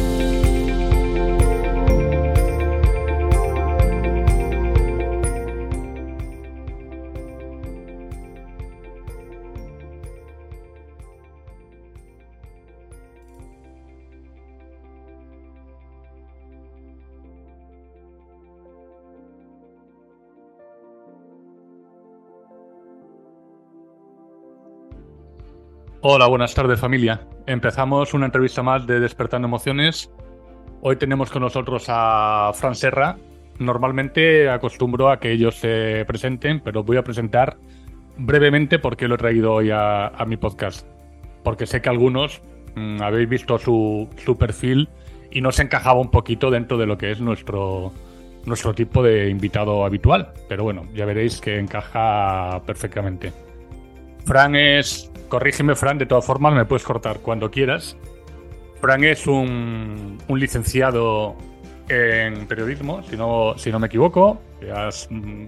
Música Hola, buenas tardes familia. Empezamos una entrevista más de Despertando Emociones. Hoy tenemos con nosotros a Fran Serra. Normalmente acostumbro a que ellos se presenten, pero voy a presentar brevemente por qué lo he traído hoy a, mi podcast. Porque sé que algunos mm, habéis visto su, su, perfil y no se encajaba un poquito dentro de lo que es nuestro, nuestro tipo de invitado habitual. Pero bueno, ya veréis que encaja perfectamente. Fran es corrígeme, Fran, de todas formas me puedes cortar cuando quieras. Fran es un, licenciado en periodismo, si no, si no me equivoco. Has mm,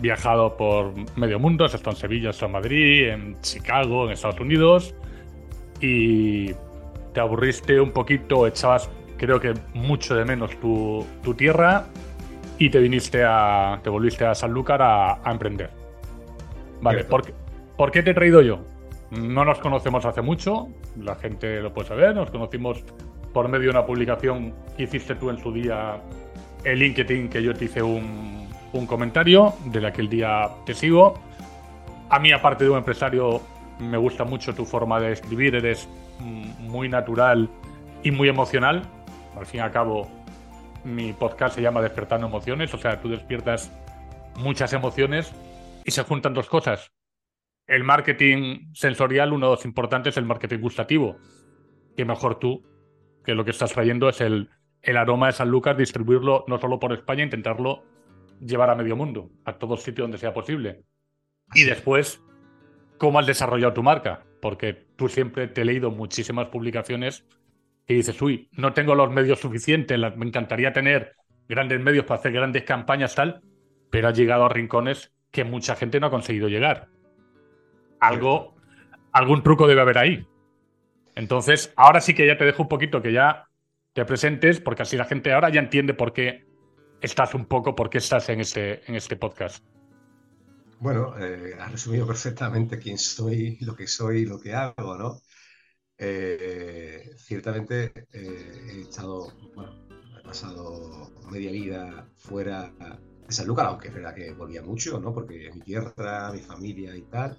viajado por medio mundo, has estado en Sevilla, has estado en Madrid, en Chicago, en Estados Unidos. Y te aburriste un poquito, echabas, creo que mucho de menos tu, tierra y te viniste a. te volviste a Sanlúcar a, a emprender. Vale, ¿por ¿por qué te he traído yo? No nos conocemos hace mucho, la gente lo puede saber, nos conocimos por medio de una publicación que hiciste tú en su día en LinkedIn, que yo te hice un, comentario, de la que el día te sigo. A mí, aparte de un empresario, me gusta mucho tu forma de escribir, eres muy natural y muy emocional. Al fin y al cabo, mi podcast se llama Despertando Emociones, o sea, tú despiertas muchas emociones y se juntan dos cosas el marketing sensorial, uno de los importantes es el marketing gustativo. Que mejor tú, que lo que estás trayendo es el, el aroma de San Lucas, distribuirlo no solo por España, intentarlo llevar a medio mundo, a todo sitio donde sea posible. Y después, cómo has desarrollado tu marca, porque tú siempre te he leído muchísimas publicaciones y dices, uy, no tengo los medios suficientes, me encantaría tener grandes medios para hacer grandes campañas, tal, pero has llegado a rincones que mucha gente no ha conseguido llegar algo, algún truco debe haber ahí. Entonces, ahora sí que ya te dejo un poquito que ya te presentes, porque así la gente ahora ya entiende por qué estás un poco, por qué estás en este, en este podcast. Bueno, eh, has resumido perfectamente quién soy, lo que soy lo que hago, ¿no? Eh, ciertamente eh, he estado, bueno, he pasado media vida fuera de San Lucas, aunque es que volvía mucho, ¿no? Porque mi tierra, mi familia y tal.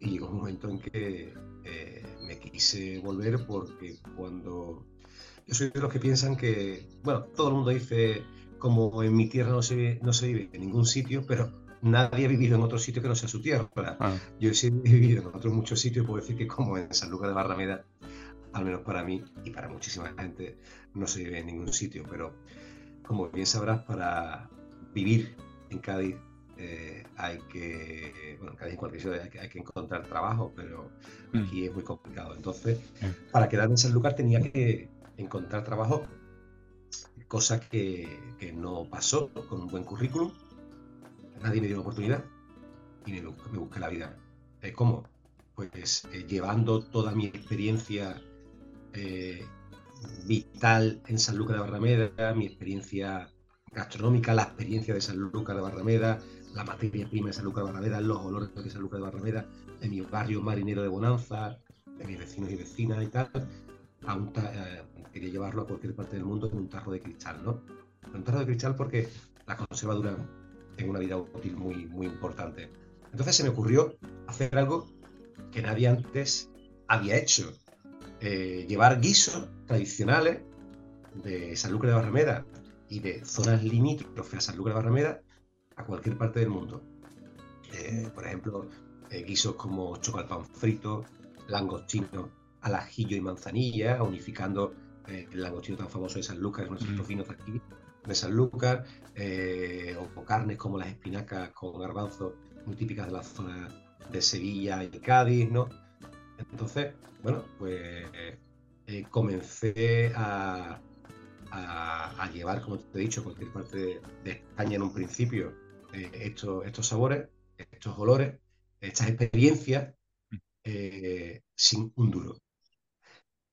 Y llegó un momento en que eh, me quise volver porque cuando... Yo soy de los que piensan que, bueno, todo el mundo dice como en mi tierra no se, no se vive en ningún sitio, pero nadie ha vivido en otro sitio que no sea su tierra. Ah. Yo he vivido en otros muchos sitios, puedo decir que como en San Lucas de Barrameda, al menos para mí y para muchísima gente, no se vive en ningún sitio. Pero como bien sabrás, para vivir en Cádiz eh, hay que, bueno, en cualquier sitio hay que, encontrar trabajo, pero mm. aquí es muy complicado. Entonces, para quedarme en San Lucas tenía que encontrar trabajo, cosa que, no pasó con un buen currículum. Nadie me dio la oportunidad y me, busqué la vida. Eh, ¿Cómo? Pues eh, llevando toda mi experiencia vital en San Lucas de Barrameda, mi experiencia gastronómica, la experiencia de San Lucas de Barrameda, la materia prima de San Lucas de Barrameda, los olores de San Lucas de Barrameda, de mi barrio marinero de Bonanza, de mis vecinos y vecinas y tal, eh, quería llevarlo a cualquier parte del mundo en un tarro de cristal, ¿no? Un tarro de cristal porque la conservadura tiene una vida útil muy, muy importante. Entonces se me ocurrió hacer algo que nadie antes había hecho. Eh, llevar guisos tradicionales de San Lucas de Barrameda y de zonas limítrofes a San Lucas de Barrameda a cualquier parte del mundo. Eh, por ejemplo, eh, guisos como chocalpan frito, langostino al ajillo y manzanilla, unificando el langostino tan famoso de San Lucas, nuestros tocinos de aquí, de San Lucas, o, carnes como las espinacas con garbanzo, muy típicas de la zona de Sevilla y Cádiz, ¿no? Entonces, bueno, pues comencé a, a, llevar, como te he dicho, cualquier parte de, España en un principio, eh, estos, estos sabores, estos olores, estas experiencias, eh, sin un duro.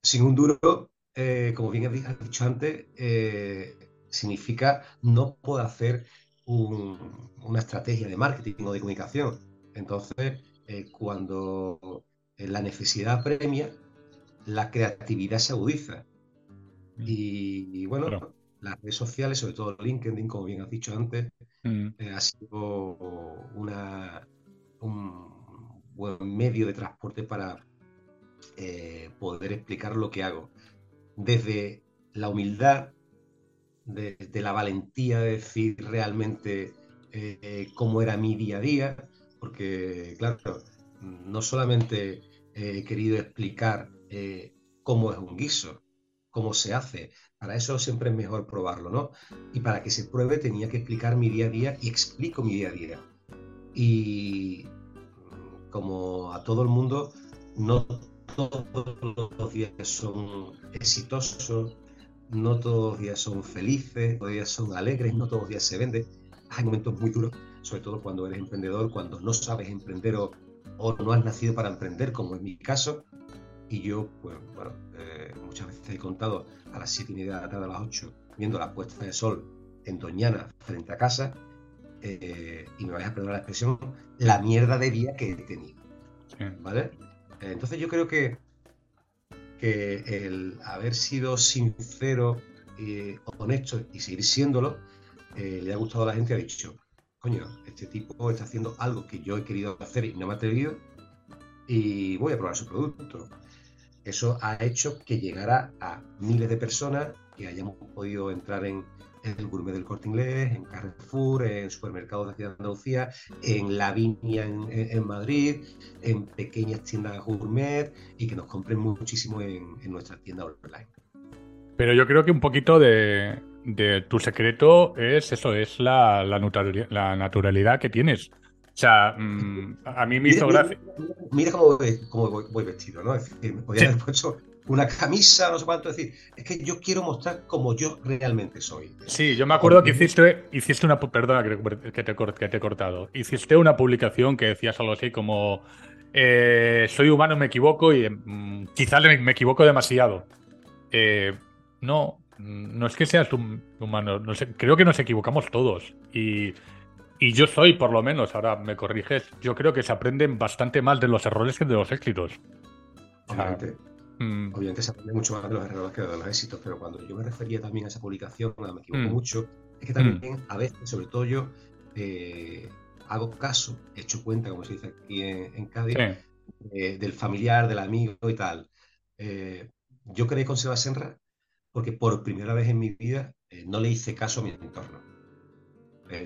Sin un duro, eh, como bien has dicho antes, significa no poder hacer una estrategia de marketing o de comunicación. Entonces, cuando la necesidad premia, la creatividad se agudiza. Mm. Y, bueno, las redes sociales, sobre todo LinkedIn, como bien has dicho antes, mm. eh, ha sido un buen medio de transporte para eh, poder explicar lo que hago. Desde la humildad, desde la valentía de decir realmente eh, cómo era mi día a día, porque claro, no solamente he querido explicar cómo es un guiso, cómo se hace. Para eso siempre es mejor probarlo, ¿no? Y para que se pruebe tenía que explicar mi día a día y explico mi día a día. Y como a todo el mundo, no todos los días son exitosos, no todos los días son felices, todos los días son alegres, no todos los días se vende. Hay momentos muy duros, sobre todo cuando eres emprendedor, cuando no sabes emprender o, o no has nacido para emprender, como es mi caso. Y yo, pues bueno, eh, muchas veces he contado a las 7 y media de la tarde, a las 8, viendo la puesta de sol en Doñana, frente a casa, eh, y me vais a perdonar la expresión, la mierda de día que he tenido. ¿Vale? Eh, entonces yo creo que, que el haber sido sincero, y honesto y seguir siéndolo, le ha gustado a la gente y ha dicho, coño, este tipo está haciendo algo que yo he querido hacer y no me ha atrevido y voy a probar su producto. Eso ha hecho que llegara a miles de personas, que hayamos podido entrar en, el gourmet del corte inglés, en Carrefour, en supermercados de de Andalucía, en La Viña en, Madrid, en pequeñas tiendas gourmet y que nos compren muchísimo en, nuestra tienda online. Pero yo creo que un poquito de, tu secreto es eso, es la naturalidad que tienes. O sea, mm, a mí me hizo gracia. Mira, cómo, voy, vestido, ¿no? Es decir, me podía haber puesto una camisa, no sé cuánto decir. Es que yo quiero mostrar como yo realmente soy. Sí, yo me acuerdo que hiciste, hiciste una. Perdona que te, que te he cortado. Hiciste una publicación que decías algo así como. Eh, soy humano, me equivoco y mm, quizás me, equivoco demasiado. Eh, no, no es que seas humano. No sé, creo que nos equivocamos todos. Y y yo soy, por lo menos, ahora me corriges, yo creo que se aprenden bastante más de los errores que de los éxitos. Obviamente. Mm. Obviamente se aprende mucho más de los errores que de los éxitos, pero cuando yo me refería también a esa publicación, me equivoco mm. mucho, es que también mm. a veces, sobre todo yo, eh, hago caso, he hecho cuenta, como se dice aquí en, Cádiz, eh, del familiar, del amigo y tal. Eh, yo creé con Seba Senra porque por primera vez en mi vida no le hice caso a mi entorno.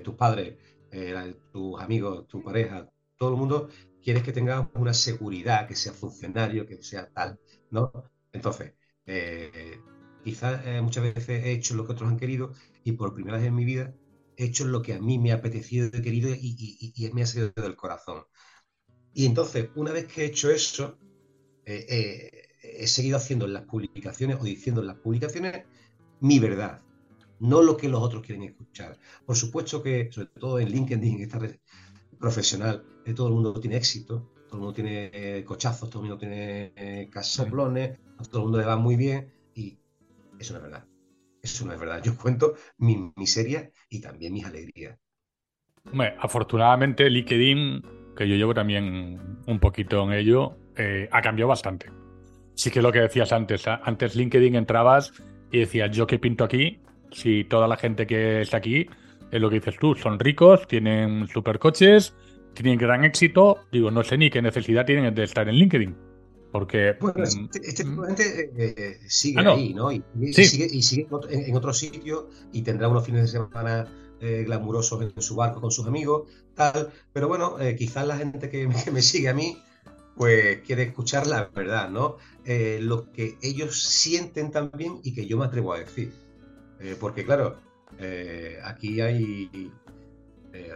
tus padres eh, tus amigos, tu pareja, todo el mundo quieres que tenga una seguridad, que sea funcionario, que sea tal, ¿no? Entonces, eh, quizás eh, muchas veces he hecho lo que otros han querido y por primera vez en mi vida he hecho lo que a mí me ha apetecido y querido y, me ha salido del corazón. Y entonces, una vez que he hecho eso, he seguido haciendo en las publicaciones o diciendo en las publicaciones mi verdad, no lo que los otros quieren escuchar. Por supuesto que, sobre todo en LinkedIn, en esta red profesional, eh, todo el mundo tiene éxito, todo el mundo tiene eh, cochazos, todo el mundo tiene eh, casoplones, a todo el mundo le va muy bien y eso no es verdad. Eso no es verdad. Yo cuento mi miseria y también mis alegrías. afortunadamente LinkedIn, que yo llevo también un poquito en ello, ha cambiado bastante. Sí que lo que decías antes, antes LinkedIn entrabas y decías yo qué pinto aquí si toda la gente que está aquí, es lo que dices tú, son ricos, tienen supercoches, tienen gran éxito, digo, no sé ni qué necesidad tienen de estar en LinkedIn. Porque. Bueno, mm, este, este eh, eh, sigue ah, ahí, ¿no? Y, sigue, y sigue en, otro sitio y tendrá unos fines de semana eh, glamurosos en su barco con sus amigos, tal. Pero bueno, quizás la gente que, me sigue a mí, pues quiere escuchar la verdad, ¿no? Eh, lo que ellos sienten también y que yo me atrevo a decir. Eh, porque claro, eh, aquí hay,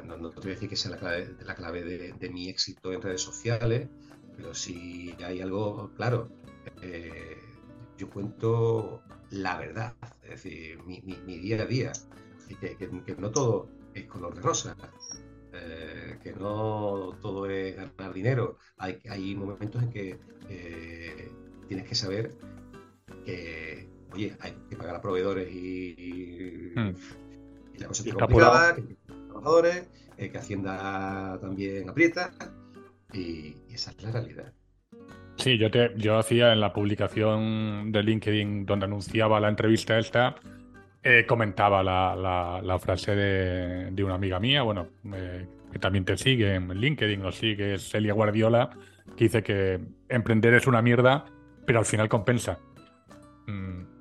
no, te voy a decir que sea la clave, la clave de, mi éxito en redes sociales, pero si hay algo, claro, yo cuento la verdad, es decir, mi, día a día, que, no todo es color de rosa. Eh, que no todo es ganar dinero. Hay, momentos en que eh, tienes que saber que, oye, hay que pagar a proveedores y, hmm. la cosa es complicada, que trabajadores, eh, que Hacienda también aprieta y, esa es la realidad. Sí, yo, te, yo hacía en la publicación de LinkedIn donde anunciaba la entrevista esta, eh, comentaba la, frase de, una amiga mía, bueno, eh, que también te sigue en LinkedIn, o sigue, es Celia Guardiola, que dice que emprender es una mierda, pero al final compensa. Mm,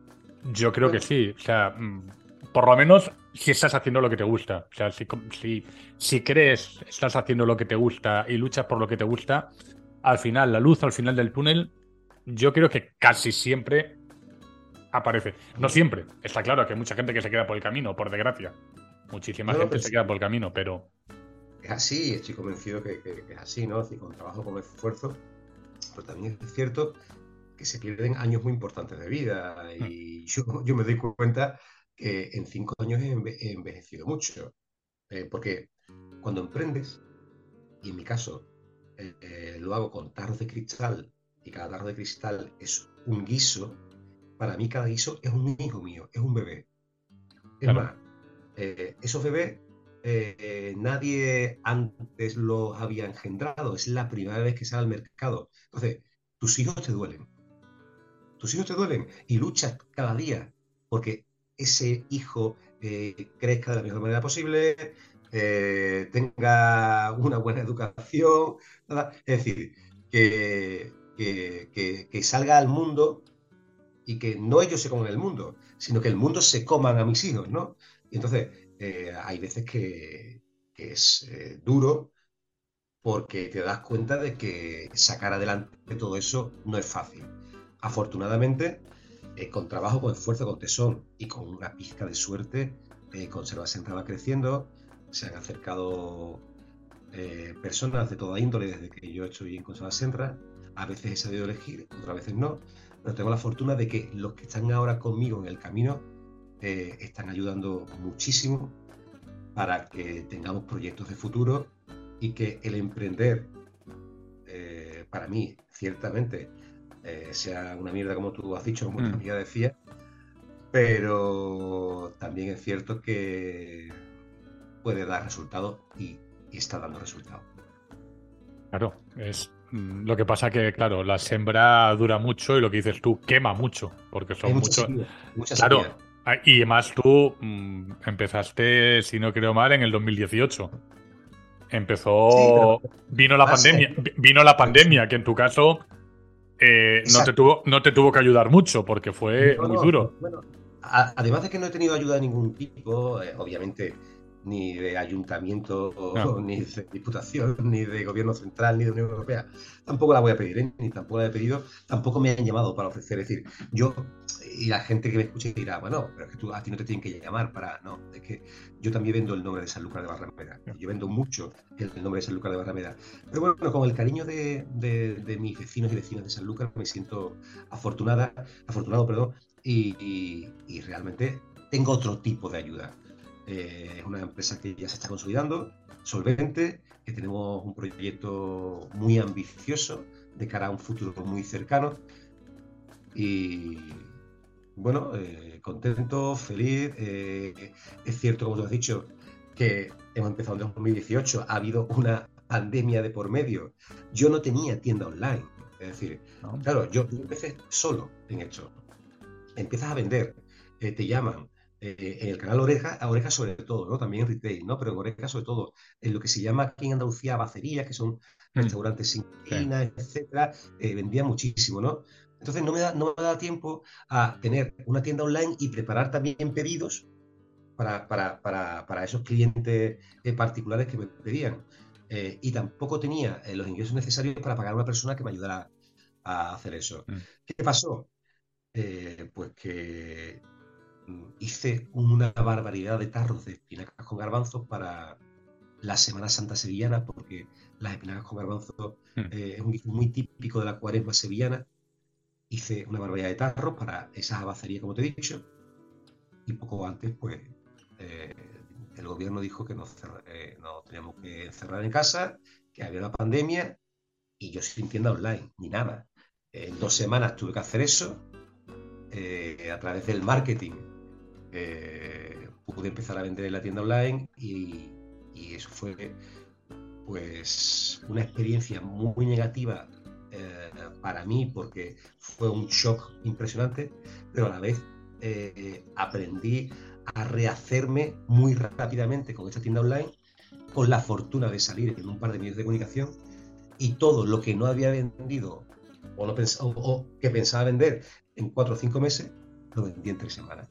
yo creo que sí, o sea, mm, por lo menos si estás haciendo lo que te gusta, o sea, si, si, si crees, estás haciendo lo que te gusta y luchas por lo que te gusta, al final, la luz al final del túnel, yo creo que casi siempre aparece. No siempre. Está claro que hay mucha gente que se queda por el camino, por desgracia. Muchísima gente se queda por el camino, pero. Es así, estoy convencido que, es así, ¿no? Es con trabajo, con esfuerzo. Pero también es cierto que se pierden años muy importantes de vida. Y hmm. yo, me doy cuenta que en cinco años he, envejecido mucho. Eh, porque cuando emprendes, y en mi caso eh, eh, lo hago con tarros de cristal, y cada tarro de cristal es un guiso, para mí cada guiso es un hijo mío, es un bebé. Es más, esos bebés nadie antes los había engendrado, es la primera vez que sale al mercado. Entonces, tus hijos te duelen. Tus hijos te duelen y luchas cada día porque ese hijo eh, crezca de la mejor manera posible, tenga una buena educación, es decir, que, que salga al mundo y que no ellos se coman el mundo, sino que el mundo se coman a mis hijos, ¿no? Y entonces eh, hay veces que, es eh, duro porque te das cuenta de que sacar adelante todo eso no es fácil. Afortunadamente, eh, con trabajo, con esfuerzo, con tesón y con una pizca de suerte, Conserva Sentra va creciendo, se han acercado personas de toda índole desde que yo estoy en Conserva Sentra, a veces he sabido elegir, otras veces no, pero tengo la fortuna de que los que están ahora conmigo en el camino eh, están ayudando muchísimo para que tengamos proyectos de futuro y que el emprender, eh, para mí, ciertamente, eh, sea una mierda como tú has dicho, como mm. ya decía, pero también es cierto que puede dar resultados y, y está dando resultados. Claro, es Mm, lo que pasa que, claro, la sembra dura mucho y lo que dices tú quema mucho, porque son muchos. Claro, ah, y además tú mm, empezaste, si no creo mal, en el 2018. Empezó. vino la pandemia. Vino la pandemia, que en tu caso eh, no, te tuvo, no te tuvo que ayudar mucho, porque fue muy duro. Bueno, además de que no he tenido ayuda de ningún tipo, eh, obviamente ni de ayuntamiento, ni de diputación, ni de gobierno central, ni de Unión Europea. Tampoco la voy a pedir, ¿eh? ni tampoco la he pedido, tampoco me han llamado para ofrecer. Es decir, yo, y la gente que me escuche dirá, bueno, pero es que tú, a ti no te tienen que llamar para. No, es que yo también vendo el nombre de San Lucas de Barrameda. Yo vendo mucho el, nombre de San Lucas de Barrameda. Pero bueno, con el cariño de, de, mis vecinos y vecinas de San Lucas me siento afortunada, afortunado, perdón, y, y realmente tengo otro tipo de ayuda eh, es una empresa que ya se está consolidando, solvente, que tenemos un proyecto muy ambicioso de cara a un futuro muy cercano. Y bueno, eh, contento, feliz. Eh, es cierto, como tú has dicho, que hemos empezado en 2018, ha habido una pandemia de por medio. Yo no tenía tienda online. Es decir, claro, yo empecé solo en esto. Empiezas a vender, te llaman, eh, en el canal Oreja, Oreja sobre todo, ¿no? También en retail, ¿no? Pero en Oreja sobre todo, en lo que se llama aquí en Andalucía bacerías, que son mm. restaurantes sin cocina, etcétera, eh, vendía muchísimo, ¿no? Entonces no me, da, no me da tiempo a tener una tienda online y preparar también pedidos para, para, para, para esos clientes eh, particulares que me pedían. eh, y tampoco tenía eh, los ingresos necesarios para pagar a una persona que me ayudara a hacer eso. Mm. ¿Qué pasó? Eh, pues que mm, hice una barbaridad de tarros de espinacas con garbanzos para la Semana Santa sevillana, porque las espinacas con garbanzos mm. es un guiso muy típico de la cuaresma sevillana. Hice una barbaridad de tarros para esa abacería, como te he dicho, y poco antes, pues el gobierno dijo que nos, eh, teníamos que encerrar en casa, que había una pandemia y yo sin tienda online, ni nada. En dos semanas tuve que hacer eso eh, a través del marketing. Eh, pude empezar a vender en la tienda online y, eso fue pues una experiencia muy negativa para mí porque fue un shock impresionante, pero a la vez aprendí a rehacerme muy rápidamente con esta tienda online, con la fortuna de salir en un par de medios de comunicación y todo lo que no había vendido o, no o, que pensaba vender en cuatro o cinco meses, lo vendí en tres semanas.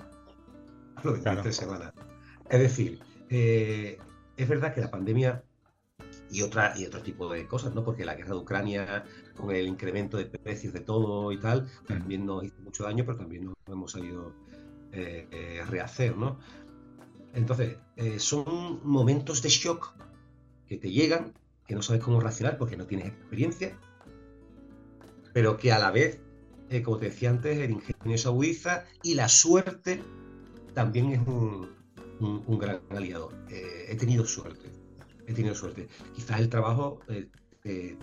Lo vendí en tres semanas. Es decir, eh, es verdad que la pandemia y, otra, y otro tipo de cosas, ¿no? Porque la guerra de Ucrania, con el incremento de precios de todo y tal, también nos hizo mucho daño, pero también nos hemos salido eh, eh, rehacer, ¿no? Entonces, eh, son momentos de shock que te llegan, que no sabes cómo reaccionar porque no tienes experiencia, pero que a la vez, como te decía antes, el ingenio se agudiza y la suerte también es un, gran aliado. he tenido suerte, he tenido suerte. Quizás el trabajo te,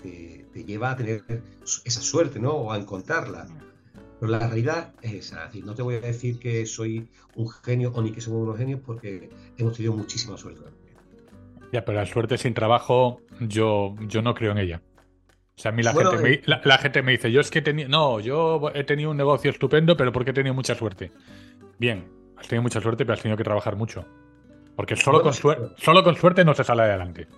te, lleva a tener esa suerte, ¿no? O a encontrarla. Pero la realidad es esa. no te voy a decir que soy un genio o ni que somos unos genios porque hemos tenido muchísima suerte. Ya, pero la suerte sin trabajo, yo, yo no creo en ella. O sea, a mí la, gente, me, eh, la, gente me dice, yo es que tenía, no, yo he tenido un negocio estupendo, pero porque he tenido mucha suerte. Bien, has tenido mucha suerte, pero has tenido que trabajar mucho. Porque solo, con, solo con suerte no se sale adelante.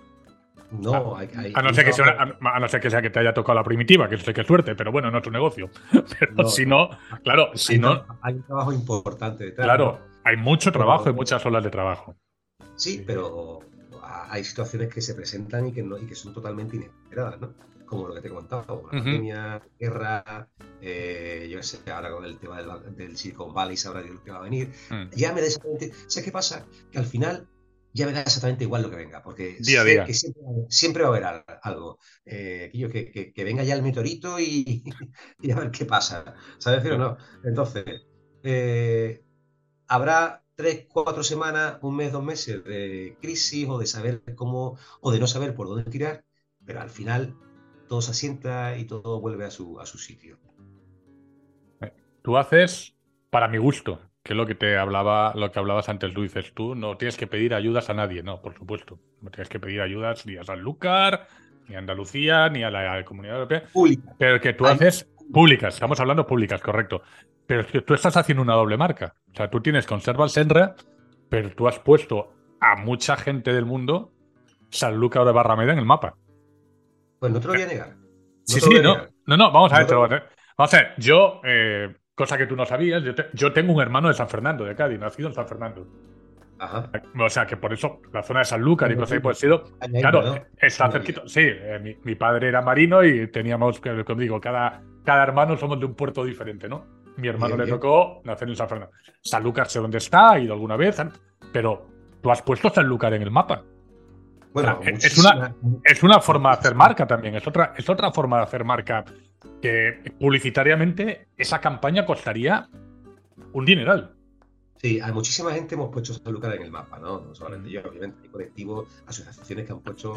No, hay, a, no ser que sea, a, no ser que sea que te haya tocado la primitiva, que sé que suerte, pero bueno, no es tu negocio. Pero si no, claro, si no. Hay un trabajo importante detrás. Claro, hay mucho trabajo y muchas olas de trabajo. Sí, pero hay situaciones que se presentan y que, no, y que son totalmente inesperadas, ¿no? Como lo que te he contado, una pandemia, guerra, eh, yo sé, ahora con el tema del, Silicon Valley sabrá lo que va a venir. Mm. Ya me exactamente. ¿Sabes qué pasa? Que al final ya me da exactamente igual lo que venga, porque sé que siempre, va a haber algo. Eh, que, que, venga ya el meteorito y, a ver qué pasa. ¿Sabes decir o no? Entonces, eh, habrá tres, cuatro semanas, un mes, dos meses de crisis o de saber cómo, o de no saber por dónde tirar, pero al final todo se asienta y todo vuelve a su, a su sitio. Tú haces para mi gusto que es lo que te hablaba, lo que hablabas antes, tú dices, tú no tienes que pedir ayudas a nadie, no, por supuesto. No tienes que pedir ayudas ni a Sanlúcar, ni a Andalucía, ni a la comunidad europea. Pero que tú haces públicas, estamos hablando públicas, correcto. Pero es que tú estás haciendo una doble marca. O sea, tú tienes Conserva el Senra, pero tú has puesto a mucha gente del mundo Sanlúcar de Barrameda en el mapa. Pues no te lo voy a negar. sí, sí, no. No, no, vamos a ver. Vamos a ver, yo eh, cosa que tú no sabías. Yo, tengo un hermano de San Fernando, de Cádiz, nacido en San Fernando. Ajá. O sea, que por eso la zona de Sanlúcar y cosas así, pues sido. Claro, está cerquito. Sí, eh, mi, padre era marino y teníamos, como digo, cada, cada hermano somos de un puerto diferente, ¿no? Mi hermano le tocó nacer en San Fernando. Sanlúcar sé dónde está, ha ido alguna vez, pero tú has puesto Sanlúcar en el mapa. Bueno, es, una, es una forma de hacer marca también, es otra, es otra forma de hacer marca que publicitariamente esa campaña costaría un dineral. Sí, hay muchísima gente hemos puesto Sanlúcar en el mapa, ¿no? No solamente yo, obviamente hay colectivos, asociaciones que han puesto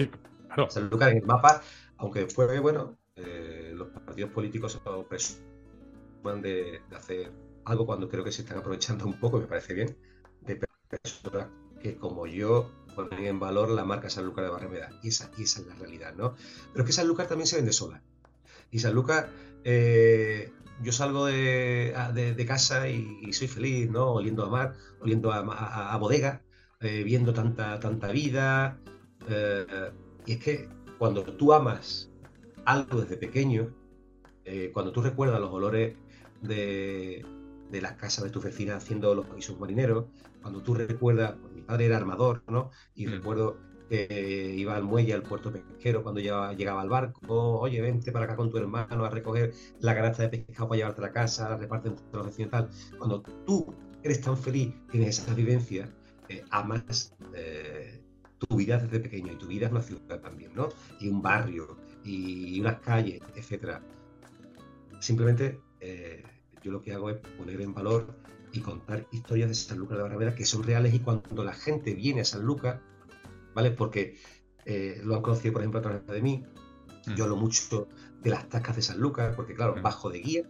Sanlúcar en el mapa, aunque después, bueno, eh, los partidos políticos presuman de, de, hacer algo cuando creo que se están aprovechando un poco, me parece bien, de personas que como yo ponen en valor la marca Sanlúcar de Barrameda. Y esa, y esa es la realidad, ¿no? Pero es que Sanlúcar también se vende sola. Y San Lucas, eh, yo salgo de, casa y, soy feliz, ¿no? Oliendo a mar, oliendo a, bodega, eh, viendo tanta, tanta vida. Eh, y es que cuando tú amas algo desde pequeño, cuando tú recuerdas los olores de, las casas de tu vecina haciendo los guisos marineros, cuando tú recuerdas, pues, mi padre era armador, ¿no? Y mm. recuerdo que iba al muelle, al puerto pesquero, cuando llegaba, al barco, oye, vente para acá con tu hermano a recoger la canasta de pescado para llevarte a la casa, la reparten entre los vecinos y tal. Cuando tú eres tan feliz, tienes esa vivencia, eh, amas eh, tu vida desde pequeño y tu vida es una ciudad también, ¿no? Y un barrio y unas calles, etcétera. Simplemente eh, yo lo que hago es poner en valor y contar historias de San Lucas de Barrameda que son reales y cuando la gente viene a San Lucas, ¿vale? Porque eh, lo han conocido, por ejemplo, a través de mí. Yo mm. hablo mucho de las tascas de San Lucas, porque claro, mm. bajo de guía,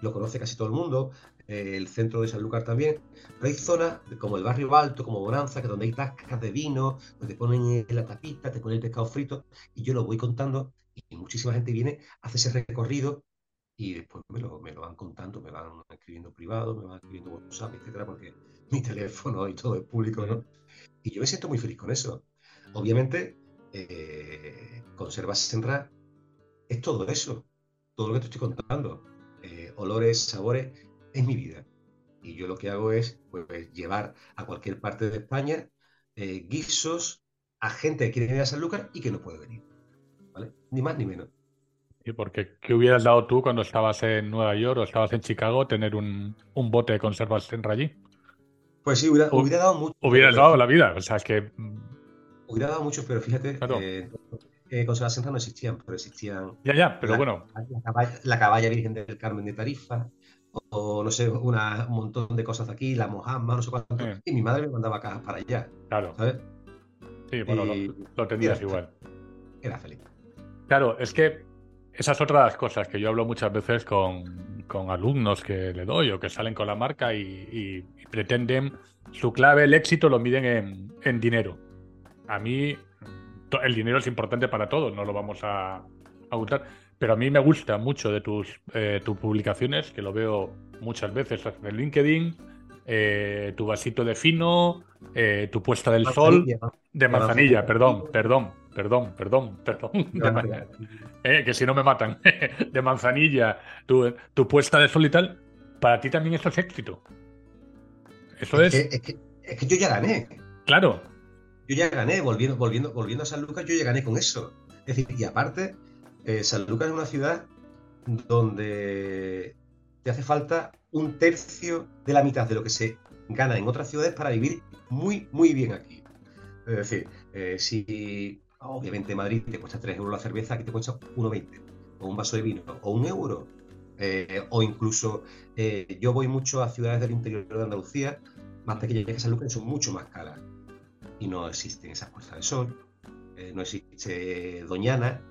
lo conoce casi todo el mundo, eh, el centro de San Lucas también. Pero hay zonas como el barrio Alto, como Bonanza, que donde hay tascas de vino, donde te ponen la tapita, te ponen el pescado frito, y yo lo voy contando, y muchísima gente viene, hace ese recorrido y después me lo, me lo van contando, me van escribiendo privado, me van escribiendo WhatsApp, etcétera, porque mi teléfono y todo es público, ¿no? Y yo me siento muy feliz con eso. Obviamente, eh, Conservas Senra es todo eso, todo lo que te estoy contando. Eh, olores, sabores, es mi vida. Y yo lo que hago es pues, llevar a cualquier parte de España eh, guisos a gente que quiere ir a San Lucas y que no puede venir. ¿Vale? Ni más ni menos. ¿Y porque qué hubieras dado tú cuando estabas en Nueva York o estabas en Chicago tener un, bote de conservas en allí? Pues sí, hubiera, dado mucho. Hubieras dado la vida, o sea, es que. Mm, hubiera dado mucho, pero fíjate, que eh, conservas no existían, pero existían. Ya, ya, pero bueno. La caballa, Virgen del Carmen de Tarifa, o, no sé, un montón de cosas de aquí, la Mojama, no sé cuánto. Y mi madre me mandaba cajas para allá. Claro. ¿Sabes? Sí, bueno, lo, lo, tenías igual. Era feliz. Claro, es que esas otras cosas que yo hablo muchas veces con, con alumnos que le doy o que salen con la marca y, pretenden su clave, el éxito lo miden en, en, dinero. A mí el dinero es importante para todos, no lo vamos a, a pero a mí me gusta mucho de tus, eh, tus publicaciones, que lo veo muchas veces en LinkedIn, eh, tu vasito de fino, eh, tu puesta del sol, de manzanilla, perdón, perdón, perdón, perdón, perdón. Eh, que si no me matan. de manzanilla, tu, puesta de sol y tal. Para ti también eso es éxito. Eso es. es, que, yo ya gané. Claro. Yo ya gané, volviendo, volviendo, volviendo a San Lucas, yo ya gané con eso. Es decir, y aparte, eh, San Lucas es una ciudad donde te hace falta un tercio de la mitad de lo que se gana en otras ciudades para vivir muy, muy bien aquí. Es decir, eh, si obviamente en Madrid te cuesta 3 euros la cerveza, aquí te cuesta 1,20, o un vaso de vino, o un euro, eh, o incluso yo voy mucho a ciudades del interior de Andalucía, más pequeñas que San Lucas, son mucho más caras. Y no existen esas puestas de sol, no existe Doñana,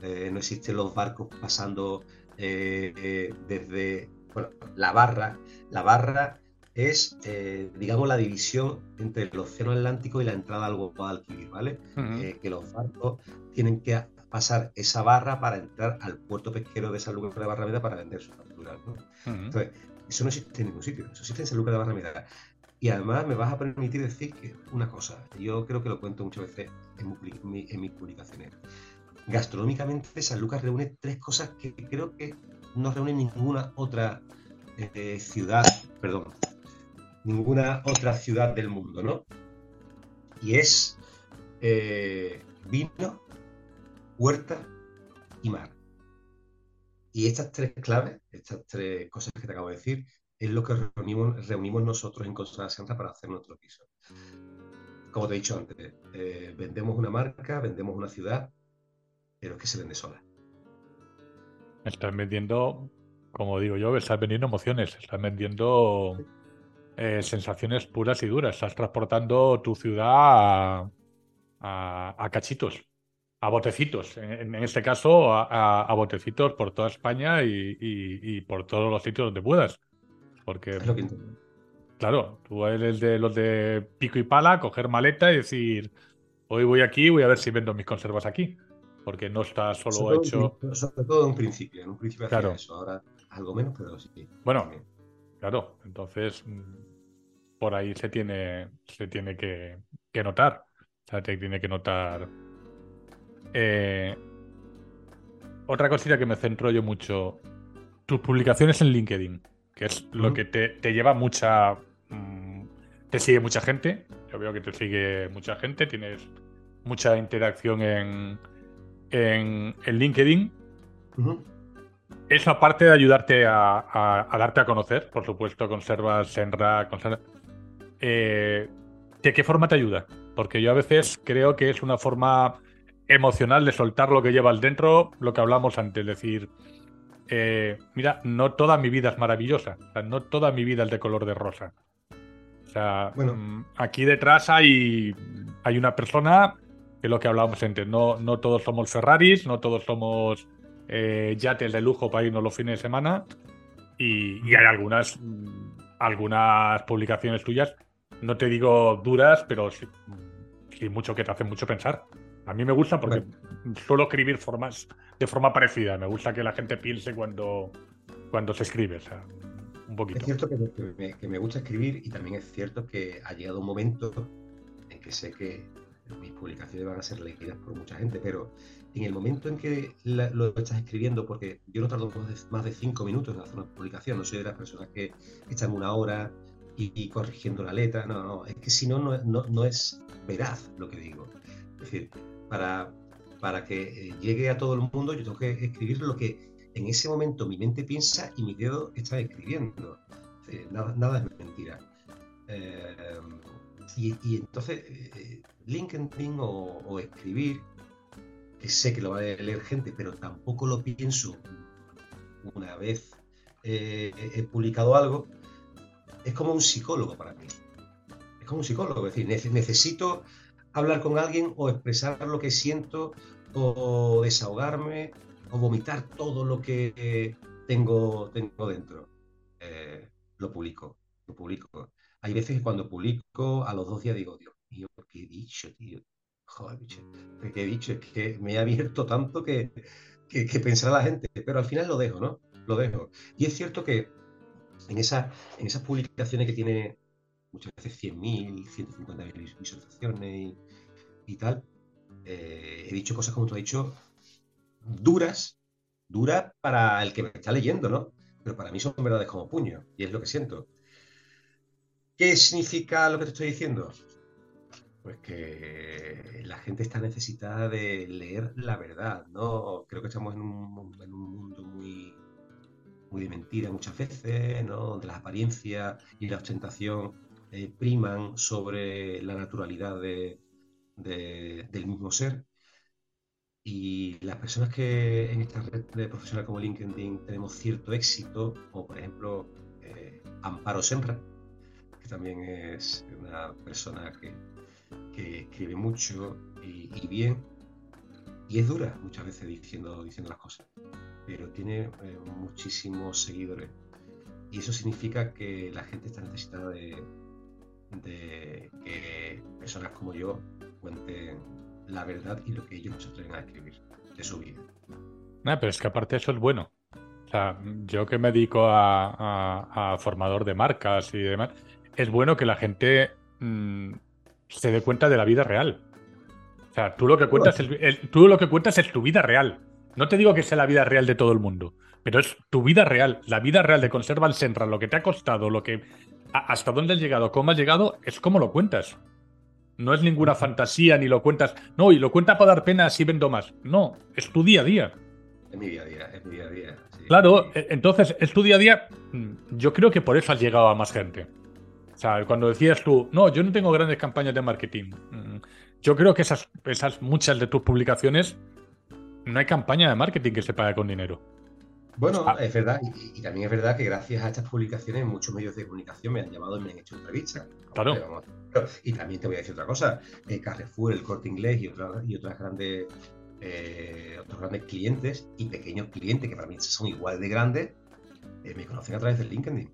no existen los barcos pasando desde bueno, la barra. La barra es, eh, digamos, la división entre el océano Atlántico y la entrada al Guadalquivir, ¿vale? Eh, que los barcos tienen que pasar esa barra para entrar al puerto pesquero de San Lucas de Barrameda para vender sus capturas, ¿no? Entonces, eso no existe en ningún sitio, eso existe en San Lucas de Barrameda. Y además me vas a permitir decir que una cosa, yo creo que lo cuento muchas veces en, en mis publicaciones. Gastronómicamente, San Lucas reúne tres cosas que creo que no reúne ninguna otra eh, ciudad, perdón, ninguna otra ciudad del mundo, ¿no? Y es eh, vino, huerta y mar. Y estas tres claves, estas tres cosas que te acabo de decir, es lo que reunimos, nosotros en Constelación para hacer nuestro piso. Como te he dicho antes, eh, vendemos una marca, vendemos una ciudad, pero es que se vende sola. Estás vendiendo, como digo yo, estás vendiendo emociones, estás vendiendo eh, sensaciones puras y duras. Estás transportando tu ciudad a, cachitos, a botecitos. En, este caso, a, botecitos por toda España y, por todos los sitios donde puedas. Porque, claro, tú eres de los de pico y pala, coger maleta y decir, hoy voy aquí, voy a ver si vendo mis conservas aquí porque no está solo hecho. sobre todo en un principio, en un principio hacía claro. eso, ahora algo menos, pero sí. Bueno, claro, entonces mm, por ahí se tiene, se tiene que, notar. O sea, te tiene que notar. Eh, otra cosita que me centro yo mucho, tus publicaciones en LinkedIn, que es lo que te, te lleva mucha. Mm, te sigue mucha gente. Yo veo que te sigue mucha gente, tienes mucha interacción en, en, LinkedIn. Eso aparte de ayudarte a, darte a conocer, por supuesto, conservas Senra, conservas... Eh, ¿De qué forma te ayuda? Porque yo a veces creo que es una forma emocional de soltar lo que llevas dentro, lo que hablamos antes, decir, eh, mira, no toda mi vida es maravillosa, no toda mi vida es de color de rosa. O sea, bueno. Mm, aquí detrás hay, hay una persona que es lo que hablábamos antes, no, no todos somos Ferraris, no todos somos eh, yates de lujo para irnos los fines de semana y, y hay algunas, mm, algunas publicaciones tuyas no te digo duras, pero sí, mucho que te hacen mucho pensar. A mí me gusta porque suelo escribir formas de forma parecida. Me gusta que la gente piense cuando, cuando se escribe. un poquito. Es cierto que me, gusta escribir y también es cierto que ha llegado un momento en que sé que mis publicaciones van a ser leídas por mucha gente, pero en el momento en que lo estás escribiendo, porque yo no tardo más de, cinco minutos en hacer una publicación, no soy de las personas que echan una hora y, corrigiendo la letra. No, no, es que si no, no, no es veraz lo que digo. Es decir, para, para que eh, llegue a todo el mundo, yo tengo que escribir lo que en ese momento mi mente piensa y mi dedo está escribiendo. nada, nada, es mentira. Eh, y, entonces, eh, LinkedIn o, escribir, que sé que lo va a leer gente, pero tampoco lo pienso una vez he publicado algo, es como un psicólogo para mí. Es como un psicólogo, es decir, necesito hablar con alguien o expresar lo que siento o desahogarme o vomitar todo lo que tengo, tengo dentro. Eh, lo publico, lo publico. Hay veces que cuando publico, a los dos días digo, Dios mío, ¿qué he dicho, tío? Joder, bicho, ¿qué he dicho? Es que me he abierto tanto que, que, que la gente, pero al final lo dejo, ¿no? Lo dejo. Y es cierto que en, esa, en esas publicaciones que tiene muchas veces 100.000, 150.000 visualizaciones y, tal, eh, he dicho cosas como tú has dicho, duras, duras para el que me está leyendo, ¿no? Pero para mí son verdades como puño, y es lo que siento. ¿Qué significa lo que te estoy diciendo? Pues que la gente está necesitada de leer la verdad, ¿no? Creo que estamos en un, mundo muy, muy de mentira muchas veces, ¿no? donde las apariencias y la ostentación eh, priman sobre la naturalidad de, del mismo ser. Y las personas que en esta red de profesional como LinkedIn tenemos cierto éxito, como por ejemplo eh, Amparo Senra, que también es una persona que, que escribe mucho y, bien, y es dura muchas veces diciendo, diciendo las cosas pero tiene eh, muchísimos seguidores. Y eso significa que la gente está necesitada de, que personas como yo cuenten la verdad y lo que ellos se atreven a escribir de su vida. pero es que aparte eso es bueno. O sea, yo que me dedico a, formador de marcas y demás, es bueno que la gente mm, se dé cuenta de la vida real. O sea, tú lo que cuentas tú lo que cuentas es tu vida real. No te digo que sea la vida real de todo el mundo, pero es tu vida real, la vida real de Conserva el Senra, lo que te ha costado, lo que hasta dónde has llegado, cómo has llegado, es como lo cuentas. No es ninguna fantasía ni lo cuentas. No, y lo cuenta para dar pena si vendo más. No, es tu día a día. Es mi día a día, es mi día a día. claro, e, entonces es tu día a día. Mm, yo creo que por eso has llegado a más gente. O sea, cuando decías tú, no, yo no tengo grandes campañas de marketing. Mm, yo creo que esas, esas muchas de tus publicaciones no hay campaña de marketing que se pague con dinero. Bueno, ah. es verdad, y, también es verdad que gracias a estas publicaciones muchos medios de comunicación me han llamado y me han hecho entrevistas. Claro. Y también te voy a decir otra cosa, eh, Carrefour, el Corte Inglés y, y otras grandes, eh, otros grandes clientes y pequeños clientes que para mí son igual de grandes, eh, me conocen a través del LinkedIn.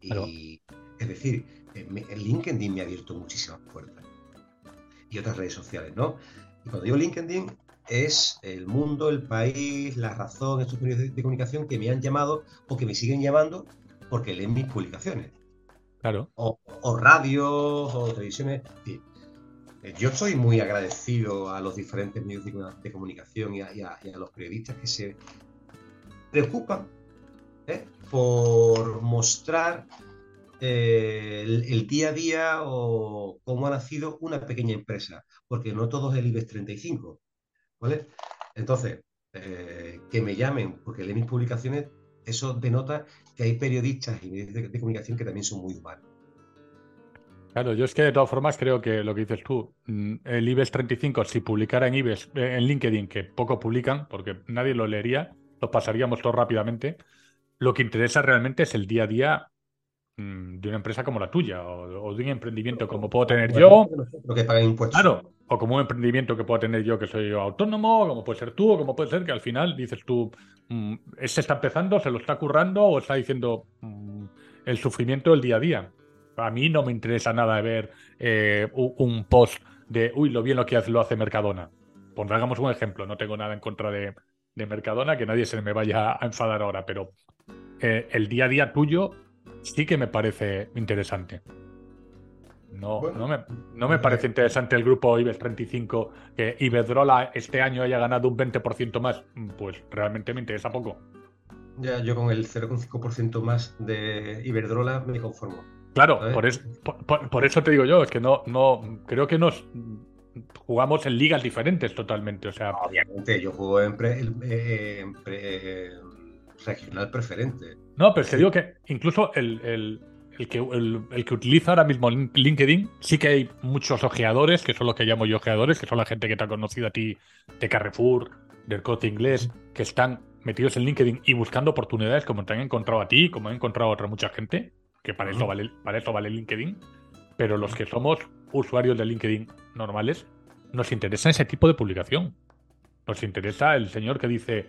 Y es decir, el LinkedIn me ha abierto muchísimas puertas. Y otras redes sociales, ¿no? Y cuando digo LinkedIn, es el mundo, el país, la razón, estos medios de, comunicación que me han llamado o que me siguen llamando porque leen mis publicaciones. Claro. O, radios o televisiones. Eh, yo soy muy agradecido a los diferentes medios de, comunicación y a, los periodistas que se preocupan ¿eh? por mostrar eh, el, día a día o cómo ha nacido una pequeña empresa, porque no todo es el IBEX 35, ¿vale? Entonces, eh, que me llamen porque leen mis publicaciones, eso denota que hay periodistas y medios de, comunicación que también son muy humanos. Claro, yo es que de todas formas creo que lo que dices tú, mm, el IBEX 35, si publicara en IBEX, eh, en LinkedIn, que poco publican, porque nadie lo leería, lo pasaríamos todo rápidamente, lo que interesa realmente es el día a día de una empresa como la tuya o, de un emprendimiento como puedo tener yo. que pagan impuestos. Claro, o como un emprendimiento que puedo tener yo que soy autónomo, como puede ser tú, o como puede ser que al final dices tú, mm, ese está empezando, se lo está currando o está diciendo mm, el sufrimiento del día a día. A mí no me interesa nada ver eh, un post de, uy, lo bien lo que hace, lo hace Mercadona. Pongamos un ejemplo, no tengo nada en contra de, Mercadona, que nadie se me vaya a enfadar ahora, pero eh, el día a día tuyo sí que me parece interesante. No, no, me, no me eh, parece interesante el grupo IBEX 35 que Iberdrola este año haya ganado un 20% más. Pues realmente me interesa poco. Ya, yo con el 0,5% más de Iberdrola me conformo. Claro, por, eso, por, eso te digo yo, es que no, no, creo que nos jugamos en ligas diferentes totalmente. O sea, obviamente, yo juego en, eh, eh, regional preferente. No, pero es que digo que incluso el, que, el, que utiliza ahora mismo LinkedIn, sí que hay muchos ojeadores, que son los que llamo yo ojeadores, que son la gente que te ha conocido a ti de Carrefour, del Corte Inglés, que están metidos en LinkedIn y buscando oportunidades como te han encontrado a ti, como han encontrado a otra mucha gente, que para, eso vale, para eso vale LinkedIn. Pero los que somos usuarios de LinkedIn normales, nos interesa ese tipo de publicación. Nos interesa el señor que dice,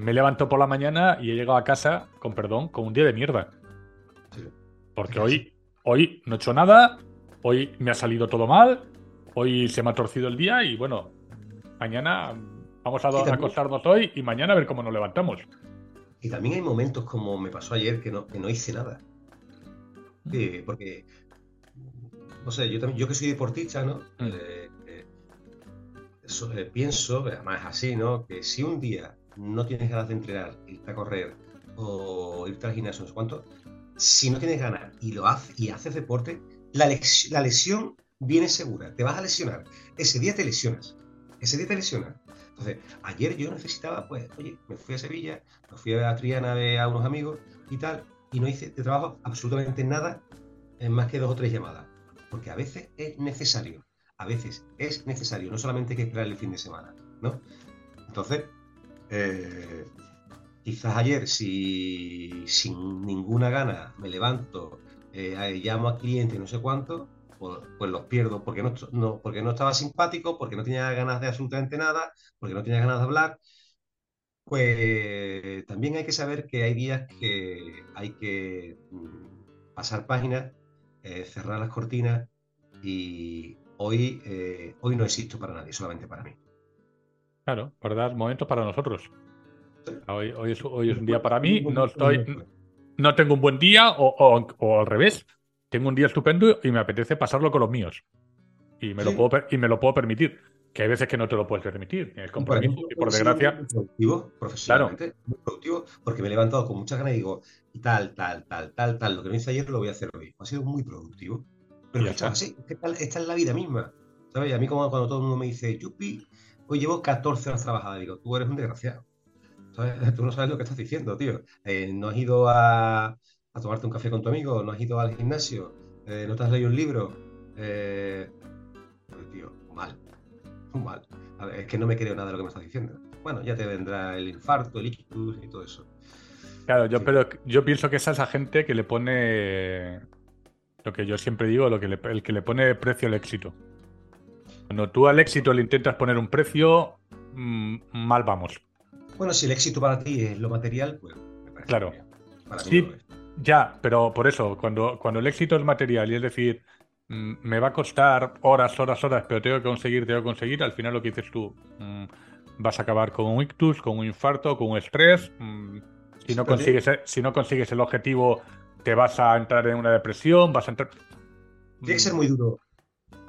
me levanto por la mañana y he llegado a casa, con perdón, con un día de mierda. Porque hoy, hoy no he hecho nada, hoy me ha salido todo mal, hoy se me ha torcido el día y bueno, mañana vamos a, acostarnos hoy y mañana a ver cómo nos levantamos. Y también hay momentos como me pasó ayer que no, que no hice nada. Mm. porque, no sé, yo, también, yo que soy deportista, ¿no? Mm. Eh, eh, eh, pienso, además es así, ¿no? Que si un día no tienes ganas de entrenar, irte a correr o irte al gimnasio, no sé cuánto, si no tienes ganas y lo haces y deporte, la, lesión viene segura, te vas a lesionar. Ese día te lesionas, ese día te lesionas. Entonces, ayer yo necesitaba, pues, oye, me fui a Sevilla, me fui a Triana a a unos amigos y tal, y no hice de trabajo absolutamente nada más que dos o tres llamadas. Porque a veces es necesario, a veces es necesario, no solamente hay que esperar el fin de semana, ¿no? Entonces, eh, quizás ayer, si sin ninguna gana me levanto, eh, llamo a cliente no sé cuánto, pues, pues, los pierdo porque no, porque no estaba simpático, porque no tenía ganas de absolutamente nada, porque no tenía ganas de hablar. Pues también hay que saber que hay días que hay que mm, pasar páginas, eh, cerrar las cortinas y hoy, hoy no existo para nadie, solamente para mí. Claro, para dar momentos para nosotros. Hoy, hoy, es, un día para mí, no estoy, no tengo un buen día o, al revés, tengo un día estupendo y me apetece pasarlo con los míos. Y me, lo, puedo, y me lo puedo permitir. Que hay veces que no te lo puedes permitir. El compromiso, y por desgracia. Muy productivo, profesionalmente, muy productivo, porque me he levantado con muchas ganas y digo, y tal, tal, tal, tal, tal. Lo que me hice ayer lo voy a hacer hoy. Ha sido muy productivo. Pero está así, esta, es la vida misma. ¿Sabes? A mí, como cuando todo el mundo me dice, Yupi, hoy llevo 14 horas trabajadas. Digo, tú eres un desgraciado. Tú no sabes lo que estás diciendo, tío. Eh, no has ido a, tomarte un café con tu amigo, no has ido al gimnasio, eh, no te has leído un libro. Eh, pues, tío, mal. Mal. es que no me creo nada de lo que me estás diciendo. Bueno, ya te vendrá el infarto, el ictus y todo eso. Claro, yo, pero yo pienso que esa es la gente que le pone lo que yo siempre digo, lo que el que le pone precio al éxito. Cuando tú al éxito le intentas poner un precio, mm, mal vamos. Bueno, si el éxito para ti es lo material, pues me parece Claro. sí, ya, pero por eso, cuando, cuando el éxito es material y es decir, mm, me va a costar horas, horas, horas, pero tengo que conseguir, tengo que conseguir, al final lo que dices tú, mm, vas a acabar con un ictus, con un infarto, con un estrés. si, no consigues, si no consigues el objetivo, te vas a entrar en una depresión, vas a entrar... Tiene que ser muy duro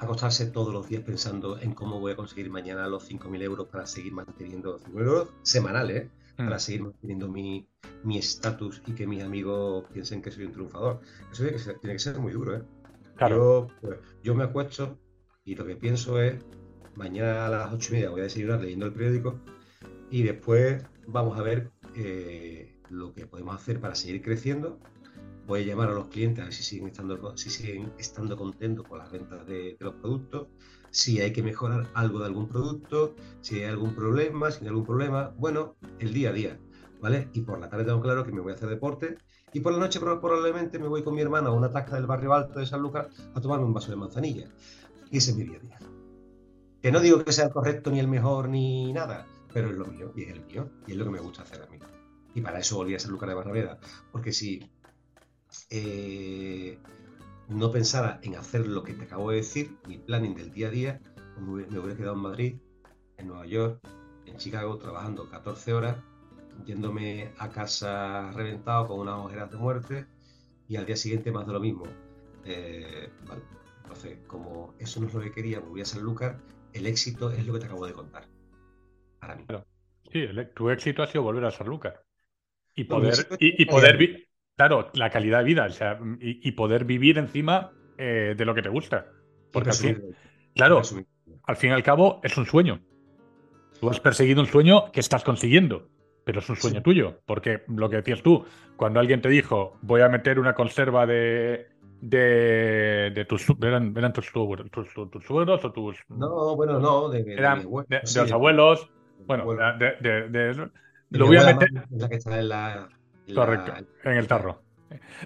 acostarse todos los días pensando en cómo voy a conseguir mañana los 5.000 euros para seguir manteniendo 5.000 euros semanales, ¿eh? mm. para seguir manteniendo mi estatus y que mis amigos piensen que soy un triunfador. Eso tiene que ser, muy duro, ¿eh? Yo, pues, yo me acuesto y lo que pienso es, mañana a las ocho y media voy a desayunar leyendo el periódico y después vamos a ver eh, lo que podemos hacer para seguir creciendo voy a llamar a los clientes a ver si siguen estando, si siguen estando contentos con las ventas de, los productos, si hay que mejorar algo de algún producto, si hay algún problema, si hay algún problema, bueno, el día a día, ¿vale? Y por la tarde tengo claro que me voy a hacer deporte y por la noche probablemente me voy con mi hermana a una tasca del barrio alto de San Lucas a tomarme un vaso de manzanilla. Y ese es mi día a día. Que no digo que sea el correcto ni el mejor ni nada, pero es lo mío y es el mío y es lo que me gusta hacer a mí. Y para eso volví a San Lucas de Barraveda, porque si eh, no pensara en hacer lo que te acabo de decir, mi planning del día a día, pues me hubiera quedado en Madrid, en Nueva York, en Chicago, trabajando 14 horas, yéndome a casa reventado con unas ojeras de muerte y al día siguiente más de lo mismo. Eh, Entonces, como eso no es lo que quería, me voy a San Lucas, el éxito es lo que te acabo de contar. Para mí. Sí, tu éxito ha sido volver a San Lucas. Y poder, y, poder, Claro, la calidad de vida, o sea, y, poder vivir encima eh, de lo que te gusta. Porque al fin, claro, al fin y al cabo es un sueño. Tú has perseguido un sueño que estás consiguiendo, pero es un sueño tuyo. Porque lo que decías tú, cuando alguien te dijo, voy a meter una conserva de, de, tus eran, tus, tus, suegros o tus no bueno no de, los abuelos bueno de, lo voy a meter la que está en la Correcto, en el tarro.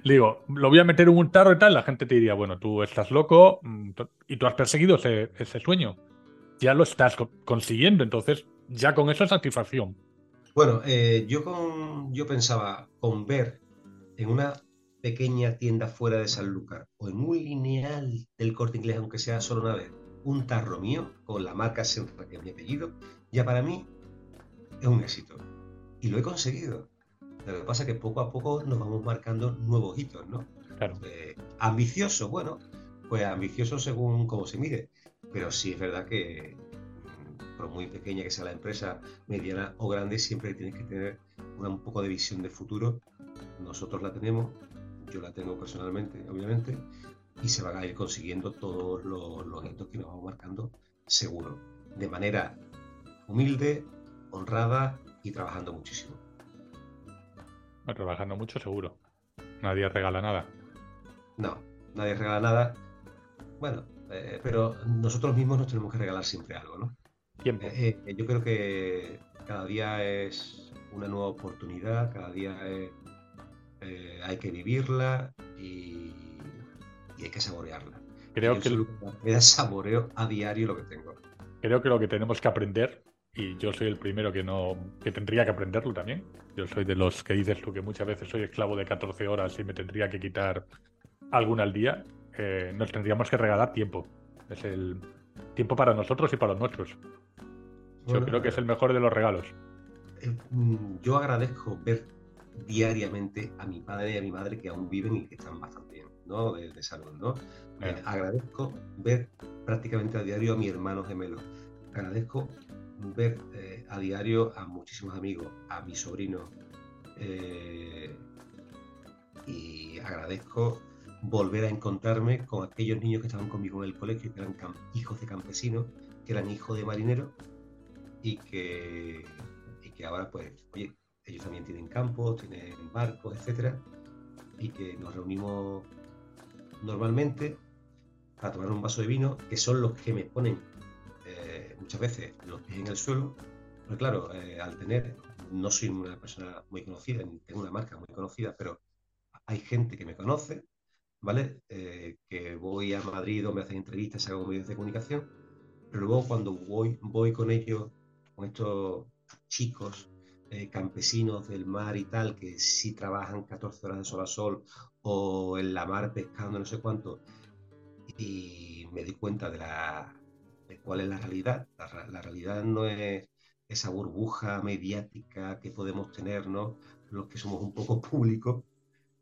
Le digo, lo voy a meter en un tarro y tal, la gente te diría, bueno, tú estás loco mm, y tú has perseguido ese, sueño. Ya lo estás consiguiendo, entonces ya con eso es satisfacción. Bueno, eh, yo, con, yo pensaba con ver en una pequeña tienda fuera de San Lucas o en un lineal del corte inglés, aunque sea solo una vez, un tarro mío con la marca Senra, que es mi apellido, ya para mí es un éxito. Y lo he conseguido. Lo que pasa es que poco a poco nos vamos marcando nuevos hitos, ¿no? Claro. Eh, ambicioso, bueno, pues ambicioso según cómo se mide. Pero sí es verdad que, mm, por muy pequeña que sea la empresa, mediana o grande, siempre tienes que tener un poco de visión de futuro. Nosotros la tenemos, yo la tengo personalmente, obviamente, y se van a ir consiguiendo todos los, los hitos que nos vamos marcando seguro, de manera humilde, honrada y trabajando muchísimo. Trabajando mucho, seguro. Nadie regala nada. No, nadie regala nada. Bueno, eh, pero nosotros mismos nos tenemos que regalar siempre algo, ¿no? Tiempo. Eh, eh, yo creo que cada día es una nueva oportunidad, cada día hay que vivirla y, hay que saborearla. Creo que me da saboreo a diario lo que tengo. Creo que lo que tenemos que aprender y yo soy el primero que no que tendría que aprenderlo también. Yo soy de los que dices tú que muchas veces soy esclavo de 14 horas y me tendría que quitar alguna al día. Eh, nos tendríamos que regalar tiempo. Es el tiempo para nosotros y para los nuestros. yo creo que es el mejor de los regalos. Eh, mm, yo agradezco ver diariamente a mi padre y a mi madre que aún viven y que están bastante bien, ¿no? De, salud, ¿no? Eh, agradezco ver prácticamente a diario a mi hermano gemelo. Agradezco ver eh, a diario a muchísimos amigos, a mi sobrino. Eh, y agradezco volver a encontrarme con aquellos niños que estaban conmigo en el colegio, que eran hijos de campesinos, que eran hijos de marineros y que, y que ahora, pues, oye, ellos también tienen campos, tienen barcos, etcétera, y que nos reunimos normalmente para tomar un vaso de vino, que son los que me ponen muchas veces los pies en el suelo, pero claro, eh, al tener, no soy una persona muy conocida, ni tengo una marca muy conocida, pero hay gente que me conoce, ¿vale? Eh, que voy a Madrid o me hacen entrevistas, hago medios de comunicación, pero luego cuando voy, voy con ellos, con estos chicos eh, campesinos del mar y tal, que sí trabajan 14 horas de sol a sol o en la mar pescando no sé cuánto, y me di cuenta de la cuál es la realidad. La, realidad no es esa burbuja mediática que podemos tener, ¿no? Los que somos un poco públicos,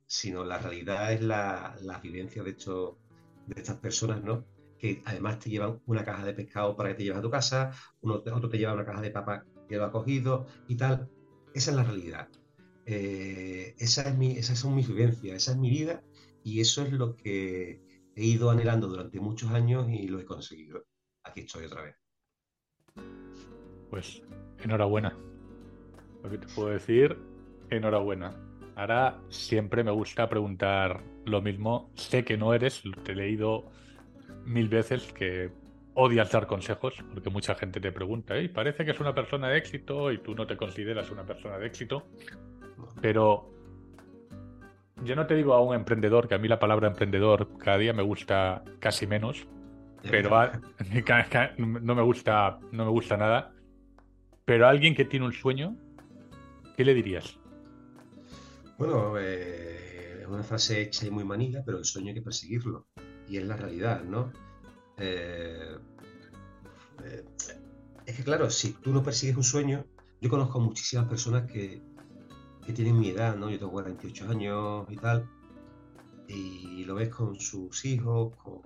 sino la realidad es la, la vivencia de, hecho, de estas personas, ¿no? Que además te llevan una caja de pescado para que te lleves a tu casa, otro te lleva una caja de papa que lo ha cogido y tal. esa es la realidad. Eh, esa es mi, esas son mis vivencias, esa es mi vida y eso es lo que he ido anhelando durante muchos años y lo he conseguido. Aquí estoy otra vez. Pues enhorabuena. Lo que te puedo decir, enhorabuena. Ahora siempre me gusta preguntar lo mismo. Sé que no eres, te he leído mil veces que odias dar consejos, porque mucha gente te pregunta, y parece que es una persona de éxito y tú no te consideras una persona de éxito. Pero yo no te digo a un emprendedor, que a mí la palabra emprendedor cada día me gusta casi menos, pero no me gusta, no me gusta nada. Pero a alguien que tiene un sueño, ¿qué le dirías? Bueno, eh, es una frase hecha y muy manida, pero el sueño hay que perseguirlo. Y es la realidad, ¿no? Eh, eh, es que claro, si tú no persigues un sueño, yo conozco muchísimas personas que, que tienen mi edad, ¿no? Yo tengo 48 años y tal, y lo ves con sus hijos, con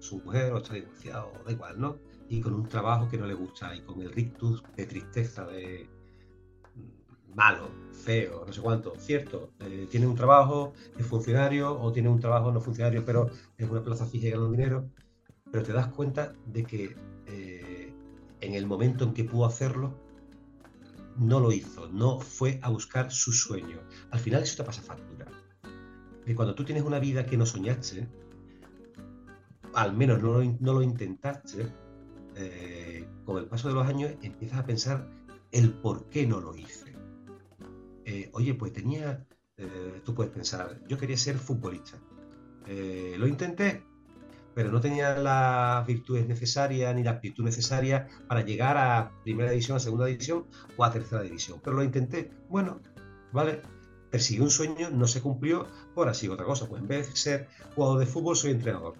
su mujer, o está divorciado, da igual, ¿no? Y con un trabajo que no le gusta, y con el rictus de tristeza, de mm, malo, feo, no sé cuánto, cierto, eh, tiene un trabajo, es funcionario, o tiene un trabajo no funcionario, pero es una plaza fija y gana dinero, pero te das cuenta de que eh, en el momento en que pudo hacerlo, no lo hizo, no fue a buscar su sueño. Al final eso te pasa factura. Y cuando tú tienes una vida que no soñaste, al menos no lo, intentaste, eh, con el paso de los años empiezas a pensar el por qué no lo hice. Eh, oye, pues tenía, eh, tú puedes pensar, yo quería ser futbolista. lo intenté, pero no tenía las virtudes necesarias ni la aptitud necesaria para llegar a primera división, a segunda división o a tercera división. Pero lo intenté. Bueno, vale. Persiguió un sueño, no se cumplió, ahora sigo otra cosa. Pues en vez de ser jugador de fútbol, soy entrenador.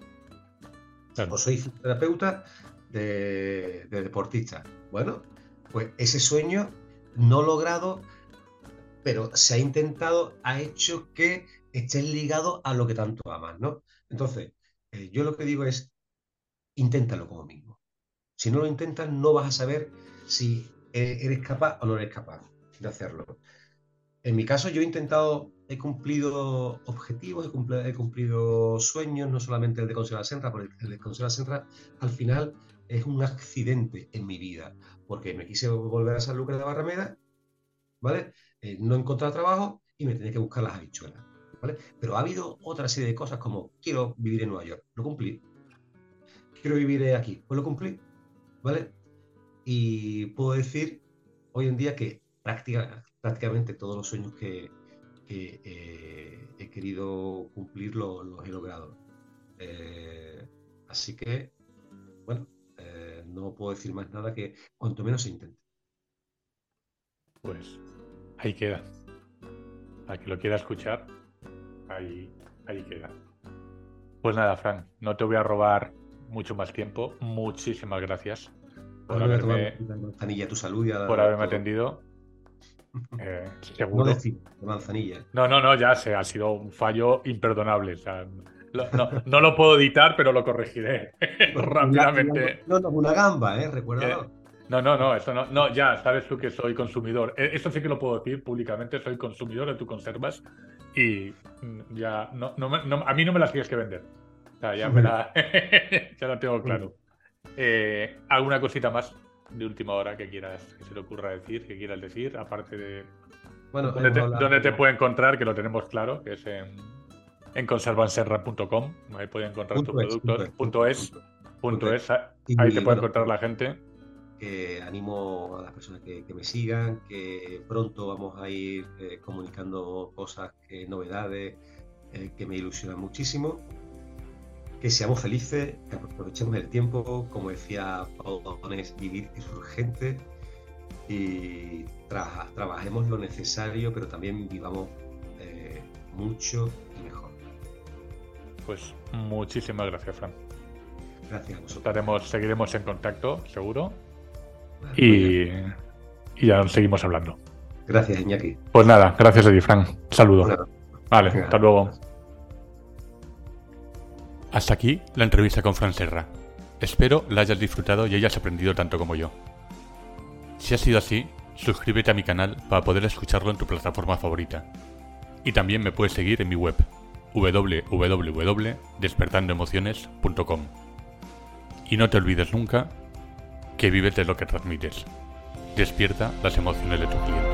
O soy terapeuta de, de deportista. Bueno, pues ese sueño no logrado, pero se ha intentado, ha hecho que estés ligado a lo que tanto amas, ¿no? Entonces, eh, yo lo que digo es, inténtalo como mismo. Si no lo intentas, no vas a saber si e-, eres capaz o no eres capaz de hacerlo. En mi caso, yo he intentado, he cumplido objetivos, he cumplido, sueños, no solamente el de Conserva Centra, porque el de Conserva Centra al final es un accidente en mi vida, porque me quise volver a San Lucas de Barrameda, ¿vale? Eh, no encontré trabajo y me tenía que buscar las habichuelas. Pero ha habido otra serie de cosas como quiero vivir en Nueva York, lo cumplí. Quiero vivir aquí, pues lo cumplí, ¿vale? Y puedo decir hoy en día que prácticamente todos los sueños que, eh, he querido cumplir los, he logrado. Eh, así que, bueno, eh, no puedo decir más nada que cuanto menos se intente. Pues ahí queda. A que lo quiera escuchar, ahí, ahí queda. Pues nada, Fran, no te voy a robar mucho más tiempo. Muchísimas gracias por haberme, tu salud por haberme atendido. Eh, seguro. No decir manzanilla. No, no, no, ya sé, ha sido un fallo imperdonable. no, lo puedo editar, pero lo corregiré rápidamente. No, no, una gamba, ¿eh? Recuerda. No, no, no, eso no, no, ya sabes tú que soy consumidor. E, eso sí que lo puedo decir públicamente, soy consumidor de tus conservas y ya no, a mí no me las tienes que vender. O sea, ya me la, ya lo tengo claro. Eh, ¿Alguna cosita más de última hora que quieras, que se le ocurra decir, que quieras decir, aparte de bueno, dónde te, puede encontrar, que lo tenemos claro, que es en, en conservanserra.com, ahí puede encontrar tus productos, punto es, punto es, ahí te puede encontrar la gente. Animo a las personas que, me sigan, que pronto vamos a ir eh, comunicando cosas, que, novedades eh, que me ilusionan muchísimo. Que seamos felices, que aprovechemos el tiempo, como decía Pablo vivir es urgente y trabajemos lo necesario, pero también vivamos eh, mucho y mejor. Pues muchísimas gracias, Fran. Gracias a vosotros. Estaremos, seguiremos en contacto, seguro. Y, ya seguimos hablando. Gracias, Iñaki. Pues nada, gracias a ti, Frank. Saludo. Vale, hasta luego. Hasta aquí la entrevista con Fran Serra. Espero la hayas disfrutado y hayas aprendido tanto como yo. Si ha sido así, suscríbete a mi canal para poder escucharlo en tu plataforma favorita. Y también me puedes seguir en mi web www.despertandoemociones.com. Y no te olvides nunca que vives de lo que transmites. Despierta las emociones de tu cliente.